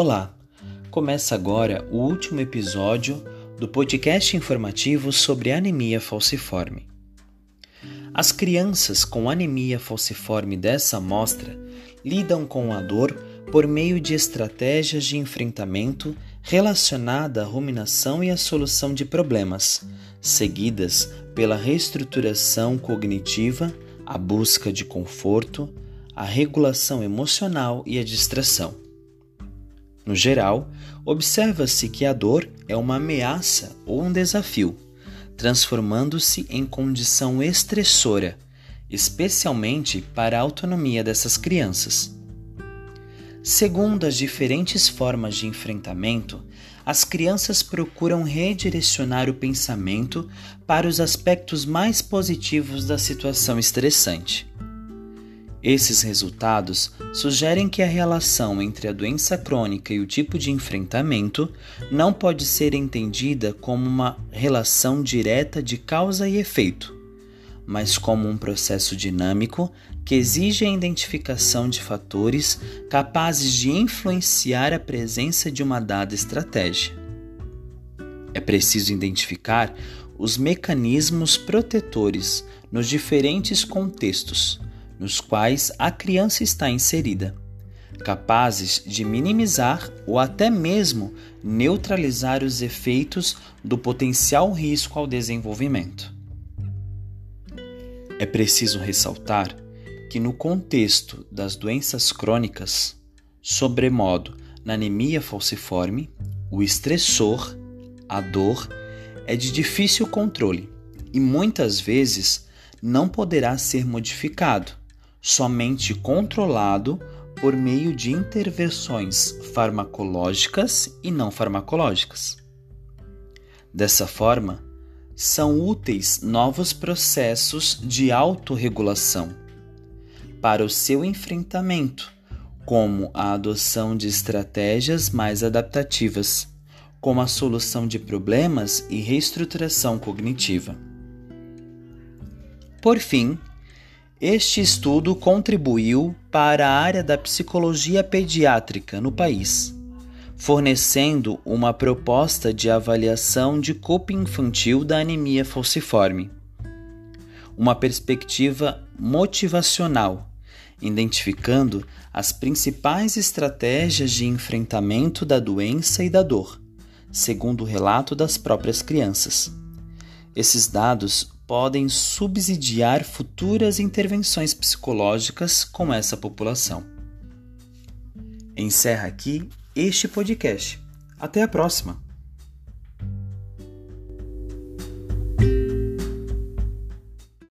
Olá! Começa agora o último episódio do podcast informativo sobre anemia falciforme. As crianças com anemia falciforme dessa amostra lidam com a dor por meio de estratégias de enfrentamento relacionada à ruminação e à solução de problemas, seguidas pela reestruturação cognitiva, a busca de conforto, a regulação emocional e a distração. No geral, observa-se que a dor é uma ameaça ou um desafio, transformando-se em condição estressora, especialmente para a autonomia dessas crianças. Segundo as diferentes formas de enfrentamento, as crianças procuram redirecionar o pensamento para os aspectos mais positivos da situação estressante. Esses resultados sugerem que a relação entre a doença crônica e o tipo de enfrentamento não pode ser entendida como uma relação direta de causa e efeito, mas como um processo dinâmico que exige a identificação de fatores capazes de influenciar a presença de uma dada estratégia. É preciso identificar os mecanismos protetores nos diferentes contextos nos quais a criança está inserida, capazes de minimizar ou até mesmo neutralizar os efeitos do potencial risco ao desenvolvimento. É preciso ressaltar que, no contexto das doenças crônicas, sobremodo na anemia falciforme, o estressor, a dor, é de difícil controle e muitas vezes não poderá ser modificado, somente controlado por meio de intervenções farmacológicas e não farmacológicas. Dessa forma, são úteis novos processos de autorregulação para o seu enfrentamento, como a adoção de estratégias mais adaptativas, como a solução de problemas e reestruturação cognitiva. Por fim, este estudo contribuiu para a área da psicologia pediátrica no país, fornecendo uma proposta de avaliação de coping infantil da anemia falciforme. Uma perspectiva motivacional, identificando as principais estratégias de enfrentamento da doença e da dor, segundo o relato das próprias crianças. Esses dados podem subsidiar futuras intervenções psicológicas com essa população. Encerra aqui este podcast. Até a próxima!